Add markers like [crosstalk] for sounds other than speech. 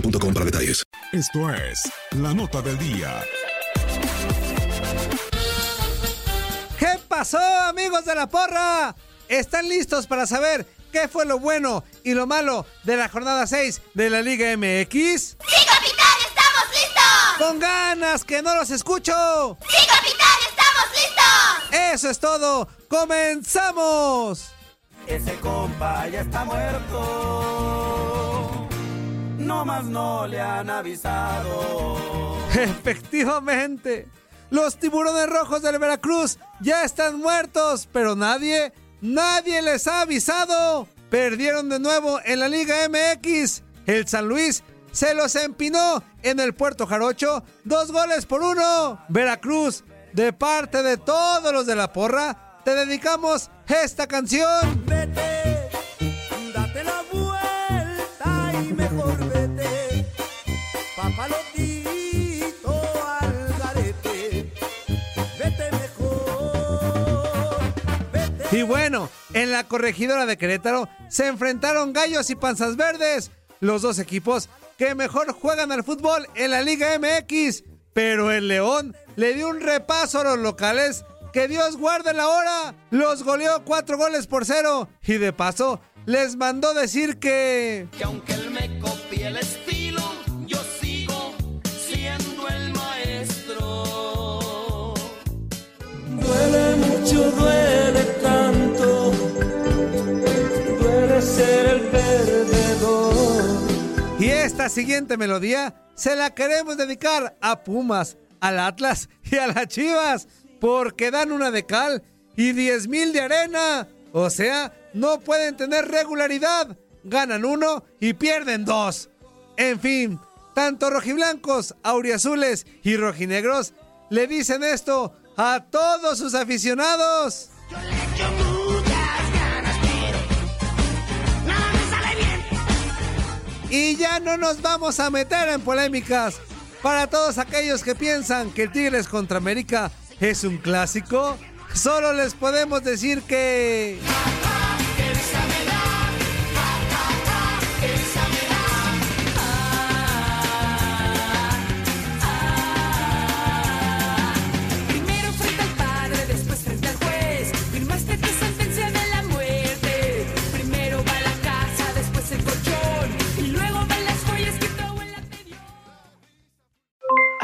boostmobile.com para detalles. Esto es la nota del día. ¿Qué pasó, amigos de la porra? ¿Están listos para saber qué fue lo bueno y lo malo de la jornada 6 de la Liga MX? ¡Sí, capitán! ¡Estamos listos! ¡Con ganas que no los escucho! ¡Sí, capitán! ¡Estamos listos! Eso es todo. ¡Comenzamos! Ese compa ya está muerto. No más no le han avisado. [laughs] Efectivamente, los tiburones rojos del Veracruz ya están muertos, pero nadie, nadie les ha avisado. Perdieron de nuevo en la Liga MX. El San Luis se los empinó en el Puerto Jarocho, dos goles por uno. Veracruz, de parte de todos los de la porra, te dedicamos esta canción. Y bueno, en la corregidora de Querétaro se enfrentaron Gallos y Panzas Verdes, los dos equipos que mejor juegan al fútbol en la Liga MX. Pero el León le dio un repaso a los locales. Que Dios guarde la hora. Los goleó cuatro goles por cero. Y de paso, les mandó decir que... Que aunque ser el perdedor. Y esta siguiente melodía se la queremos dedicar a Pumas, al Atlas y a las Chivas, porque dan una de cal y 10 mil de arena. O sea, no pueden tener regularidad. Ganan uno y pierden dos. En fin, tanto rojiblancos, auriazules y rojinegros le dicen esto a todos sus aficionados. Y ya no nos vamos a meter en polémicas. Para todos aquellos que piensan que el Tigres contra América es un clásico, solo les podemos decir que...